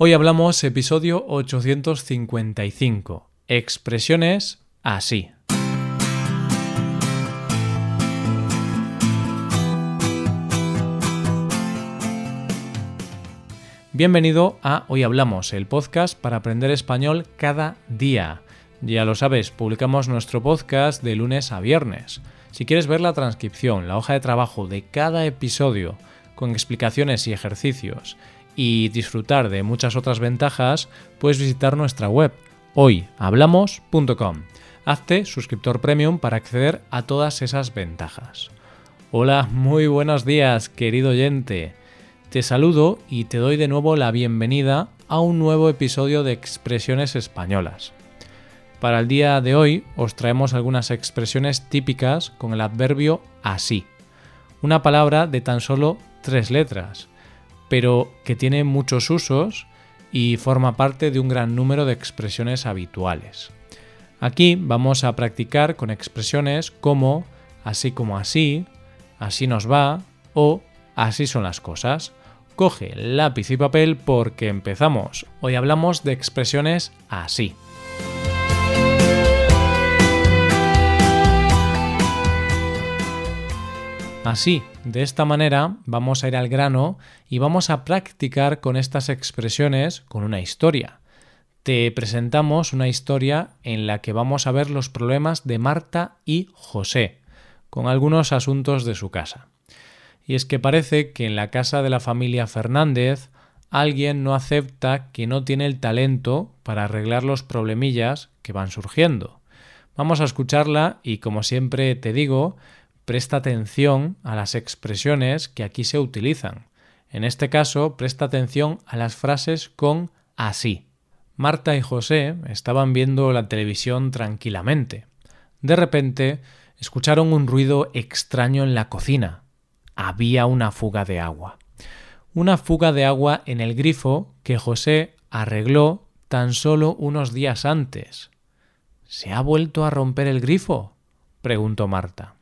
Hoy hablamos episodio 855, expresiones así. Bienvenido a Hoy Hablamos, el podcast para aprender español cada día. Ya lo sabes, publicamos nuestro podcast de lunes a viernes. Si quieres ver la transcripción, la hoja de trabajo de cada episodio, con explicaciones y ejercicios, y disfrutar de muchas otras ventajas, puedes visitar nuestra web hoyhablamos.com. Hazte suscriptor premium para acceder a todas esas ventajas. Hola, muy buenos días, querido oyente. Te saludo y te doy de nuevo la bienvenida a un nuevo episodio de Expresiones Españolas. Para el día de hoy os traemos algunas expresiones típicas con el adverbio así, una palabra de tan solo tres letras, pero que tiene muchos usos y forma parte de un gran número de expresiones habituales. Aquí vamos a practicar con expresiones como así como así, así nos va o así son las cosas. Coge lápiz y papel porque empezamos. Hoy hablamos de expresiones así. Así, de esta manera vamos a ir al grano y vamos a practicar con estas expresiones con una historia. Te presentamos una historia en la que vamos a ver los problemas de Marta y José, con algunos asuntos de su casa. Y es que parece que en la casa de la familia Fernández alguien no acepta que no tiene el talento para arreglar los problemillas que van surgiendo. Vamos a escucharla y como siempre te digo, presta atención a las expresiones que aquí se utilizan. En este caso, presta atención a las frases con así. Marta y José estaban viendo la televisión tranquilamente. De repente, escucharon un ruido extraño en la cocina. Había una fuga de agua. Una fuga de agua en el grifo que José arregló tan solo unos días antes. ¿Se ha vuelto a romper el grifo? preguntó Marta.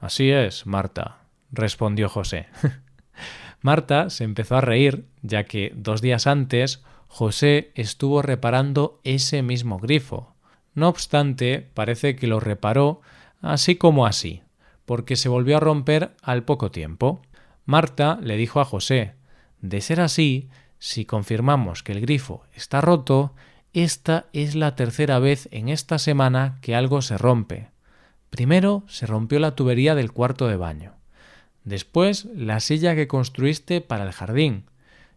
Así es, Marta, respondió José. Marta se empezó a reír, ya que dos días antes José estuvo reparando ese mismo grifo. No obstante, parece que lo reparó así como así, porque se volvió a romper al poco tiempo. Marta le dijo a José De ser así, si confirmamos que el grifo está roto, esta es la tercera vez en esta semana que algo se rompe. Primero se rompió la tubería del cuarto de baño. Después la silla que construiste para el jardín.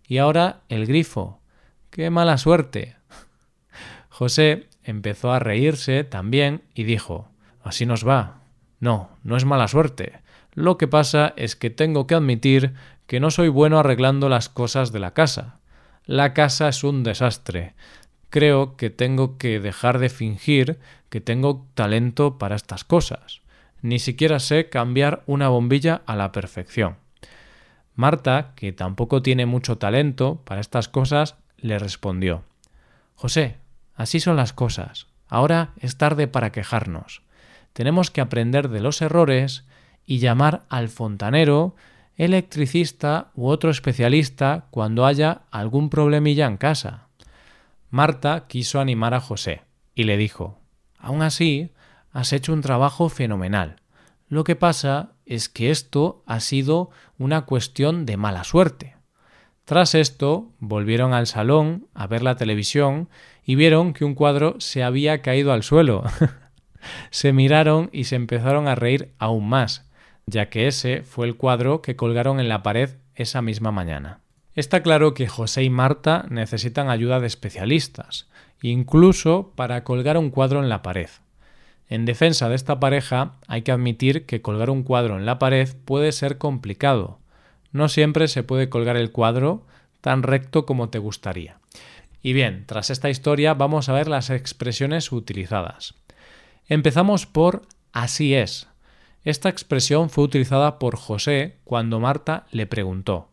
Y ahora el grifo. ¡Qué mala suerte! José empezó a reírse también y dijo Así nos va. No, no es mala suerte. Lo que pasa es que tengo que admitir que no soy bueno arreglando las cosas de la casa. La casa es un desastre creo que tengo que dejar de fingir que tengo talento para estas cosas. Ni siquiera sé cambiar una bombilla a la perfección. Marta, que tampoco tiene mucho talento para estas cosas, le respondió José, así son las cosas. Ahora es tarde para quejarnos. Tenemos que aprender de los errores y llamar al fontanero, electricista u otro especialista cuando haya algún problemilla en casa. Marta quiso animar a José y le dijo Aún así, has hecho un trabajo fenomenal. Lo que pasa es que esto ha sido una cuestión de mala suerte. Tras esto, volvieron al salón a ver la televisión y vieron que un cuadro se había caído al suelo. se miraron y se empezaron a reír aún más, ya que ese fue el cuadro que colgaron en la pared esa misma mañana. Está claro que José y Marta necesitan ayuda de especialistas, incluso para colgar un cuadro en la pared. En defensa de esta pareja hay que admitir que colgar un cuadro en la pared puede ser complicado. No siempre se puede colgar el cuadro tan recto como te gustaría. Y bien, tras esta historia vamos a ver las expresiones utilizadas. Empezamos por así es. Esta expresión fue utilizada por José cuando Marta le preguntó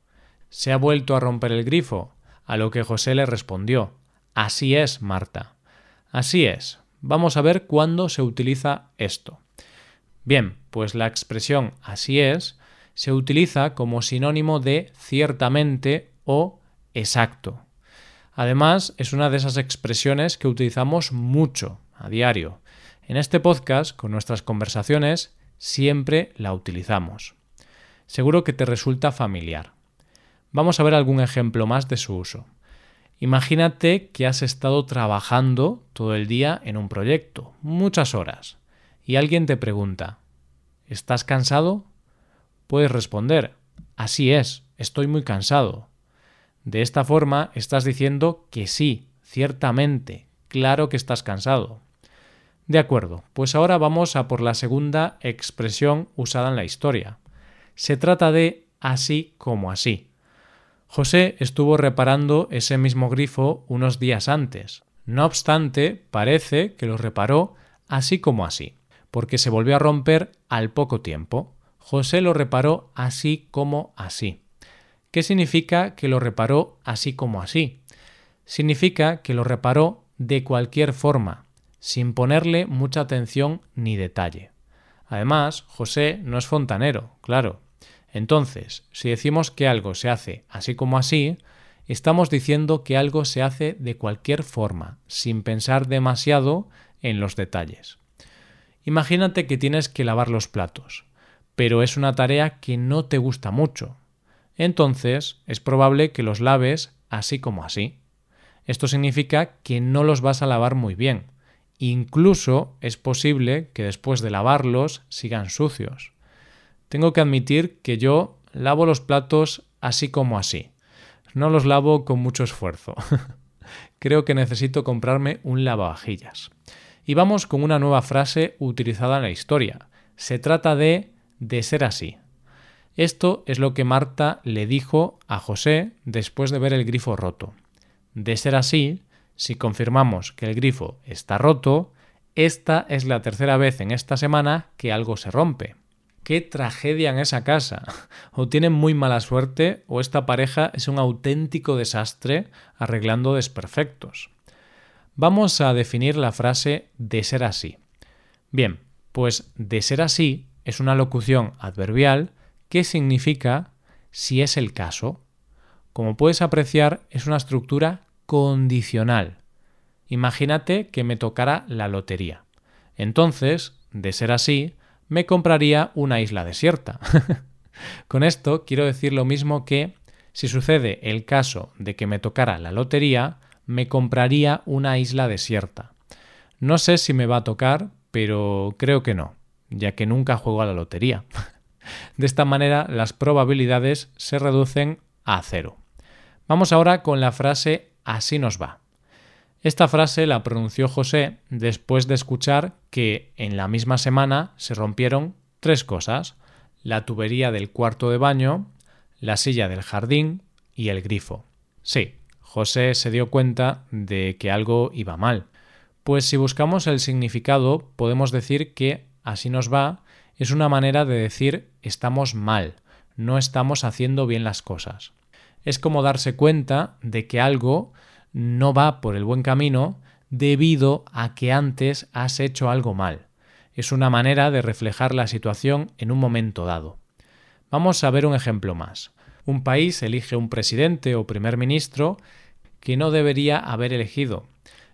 ¿Se ha vuelto a romper el grifo? A lo que José le respondió Así es, Marta. Así es. Vamos a ver cuándo se utiliza esto. Bien, pues la expresión así es se utiliza como sinónimo de ciertamente o exacto. Además, es una de esas expresiones que utilizamos mucho a diario. En este podcast, con nuestras conversaciones, siempre la utilizamos. Seguro que te resulta familiar. Vamos a ver algún ejemplo más de su uso. Imagínate que has estado trabajando todo el día en un proyecto, muchas horas, y alguien te pregunta, ¿estás cansado? Puedes responder, así es, estoy muy cansado. De esta forma estás diciendo que sí, ciertamente, claro que estás cansado. De acuerdo, pues ahora vamos a por la segunda expresión usada en la historia. Se trata de así como así. José estuvo reparando ese mismo grifo unos días antes. No obstante, parece que lo reparó así como así, porque se volvió a romper al poco tiempo. José lo reparó así como así. ¿Qué significa que lo reparó así como así? Significa que lo reparó de cualquier forma, sin ponerle mucha atención ni detalle. Además, José no es fontanero, claro, entonces, si decimos que algo se hace así como así, estamos diciendo que algo se hace de cualquier forma, sin pensar demasiado en los detalles. Imagínate que tienes que lavar los platos, pero es una tarea que no te gusta mucho. Entonces, es probable que los laves así como así. Esto significa que no los vas a lavar muy bien. Incluso es posible que después de lavarlos sigan sucios. Tengo que admitir que yo lavo los platos así como así. No los lavo con mucho esfuerzo. Creo que necesito comprarme un lavavajillas. Y vamos con una nueva frase utilizada en la historia. Se trata de de ser así. Esto es lo que Marta le dijo a José después de ver el grifo roto. De ser así, si confirmamos que el grifo está roto, esta es la tercera vez en esta semana que algo se rompe qué tragedia en esa casa. O tienen muy mala suerte o esta pareja es un auténtico desastre arreglando desperfectos. Vamos a definir la frase de ser así. Bien, pues de ser así es una locución adverbial que significa si es el caso. Como puedes apreciar, es una estructura condicional. Imagínate que me tocara la lotería. Entonces, de ser así, me compraría una isla desierta. Con esto quiero decir lo mismo que si sucede el caso de que me tocara la lotería, me compraría una isla desierta. No sé si me va a tocar, pero creo que no, ya que nunca juego a la lotería. De esta manera las probabilidades se reducen a cero. Vamos ahora con la frase así nos va. Esta frase la pronunció José después de escuchar que en la misma semana se rompieron tres cosas, la tubería del cuarto de baño, la silla del jardín y el grifo. Sí, José se dio cuenta de que algo iba mal. Pues si buscamos el significado, podemos decir que así nos va es una manera de decir estamos mal, no estamos haciendo bien las cosas. Es como darse cuenta de que algo no va por el buen camino debido a que antes has hecho algo mal. Es una manera de reflejar la situación en un momento dado. Vamos a ver un ejemplo más. Un país elige un presidente o primer ministro que no debería haber elegido.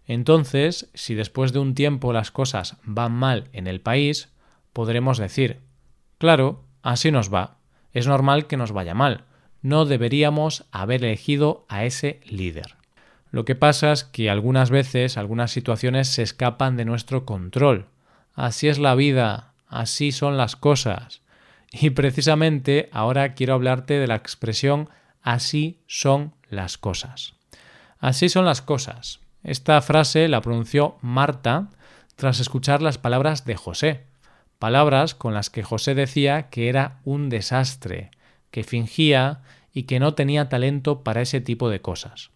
Entonces, si después de un tiempo las cosas van mal en el país, podremos decir, claro, así nos va. Es normal que nos vaya mal. No deberíamos haber elegido a ese líder. Lo que pasa es que algunas veces algunas situaciones se escapan de nuestro control. Así es la vida, así son las cosas. Y precisamente ahora quiero hablarte de la expresión así son las cosas. Así son las cosas. Esta frase la pronunció Marta tras escuchar las palabras de José, palabras con las que José decía que era un desastre, que fingía y que no tenía talento para ese tipo de cosas.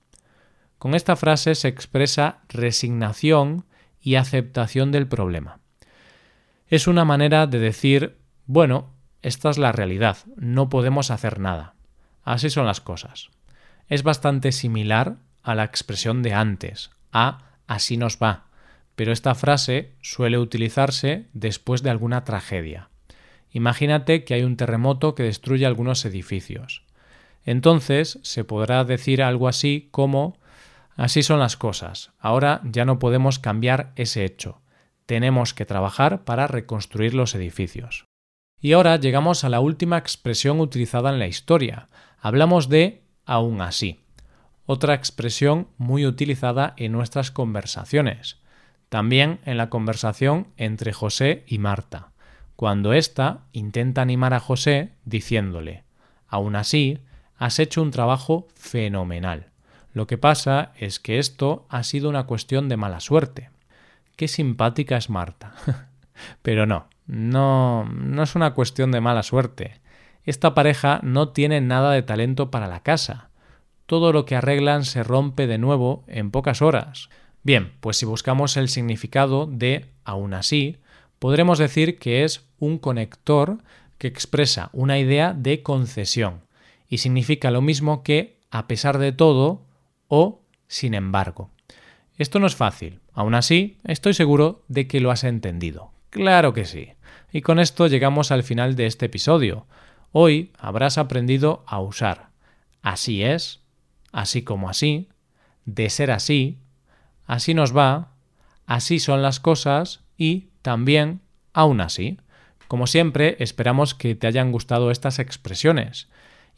Con esta frase se expresa resignación y aceptación del problema. Es una manera de decir, bueno, esta es la realidad, no podemos hacer nada. Así son las cosas. Es bastante similar a la expresión de antes, a así nos va, pero esta frase suele utilizarse después de alguna tragedia. Imagínate que hay un terremoto que destruye algunos edificios. Entonces se podrá decir algo así como Así son las cosas. Ahora ya no podemos cambiar ese hecho. Tenemos que trabajar para reconstruir los edificios. Y ahora llegamos a la última expresión utilizada en la historia. Hablamos de aún así. Otra expresión muy utilizada en nuestras conversaciones. También en la conversación entre José y Marta, cuando ésta intenta animar a José diciéndole, aún así, has hecho un trabajo fenomenal. Lo que pasa es que esto ha sido una cuestión de mala suerte. Qué simpática es Marta. Pero no, no, no es una cuestión de mala suerte. Esta pareja no tiene nada de talento para la casa. Todo lo que arreglan se rompe de nuevo en pocas horas. Bien, pues si buscamos el significado de aún así, podremos decir que es un conector que expresa una idea de concesión y significa lo mismo que a pesar de todo o sin embargo. Esto no es fácil, aún así estoy seguro de que lo has entendido. Claro que sí. Y con esto llegamos al final de este episodio. Hoy habrás aprendido a usar así es, así como así, de ser así, así nos va, así son las cosas y también aún así. Como siempre, esperamos que te hayan gustado estas expresiones.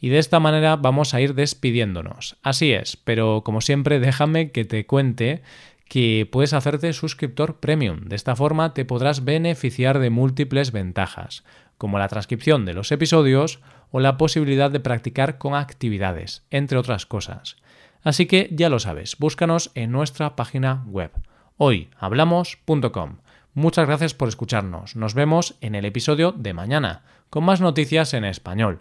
Y de esta manera vamos a ir despidiéndonos. Así es, pero como siempre déjame que te cuente que puedes hacerte suscriptor premium. De esta forma te podrás beneficiar de múltiples ventajas, como la transcripción de los episodios o la posibilidad de practicar con actividades, entre otras cosas. Así que ya lo sabes, búscanos en nuestra página web hoyhablamos.com. Muchas gracias por escucharnos. Nos vemos en el episodio de mañana, con más noticias en español.